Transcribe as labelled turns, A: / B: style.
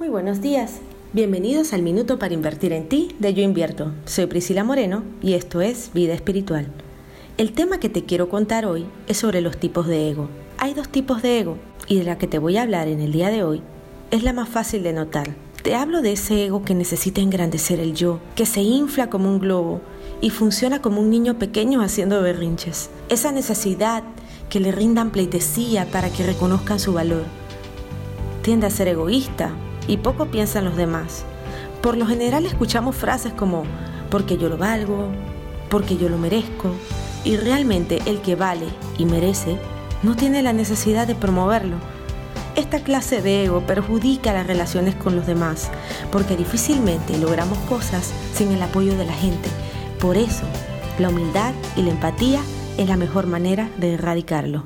A: Muy buenos días. Bienvenidos al Minuto para Invertir en Ti de Yo Invierto. Soy Priscila Moreno y esto es Vida Espiritual. El tema que te quiero contar hoy es sobre los tipos de ego. Hay dos tipos de ego y de la que te voy a hablar en el día de hoy es la más fácil de notar. Te hablo de ese ego que necesita engrandecer el yo, que se infla como un globo y funciona como un niño pequeño haciendo berrinches. Esa necesidad que le rindan pleitesía para que reconozcan su valor. Tiende a ser egoísta, y poco piensan los demás. Por lo general escuchamos frases como porque yo lo valgo, porque yo lo merezco, y realmente el que vale y merece no tiene la necesidad de promoverlo. Esta clase de ego perjudica las relaciones con los demás, porque difícilmente logramos cosas sin el apoyo de la gente. Por eso, la humildad y la empatía es la mejor manera de erradicarlo.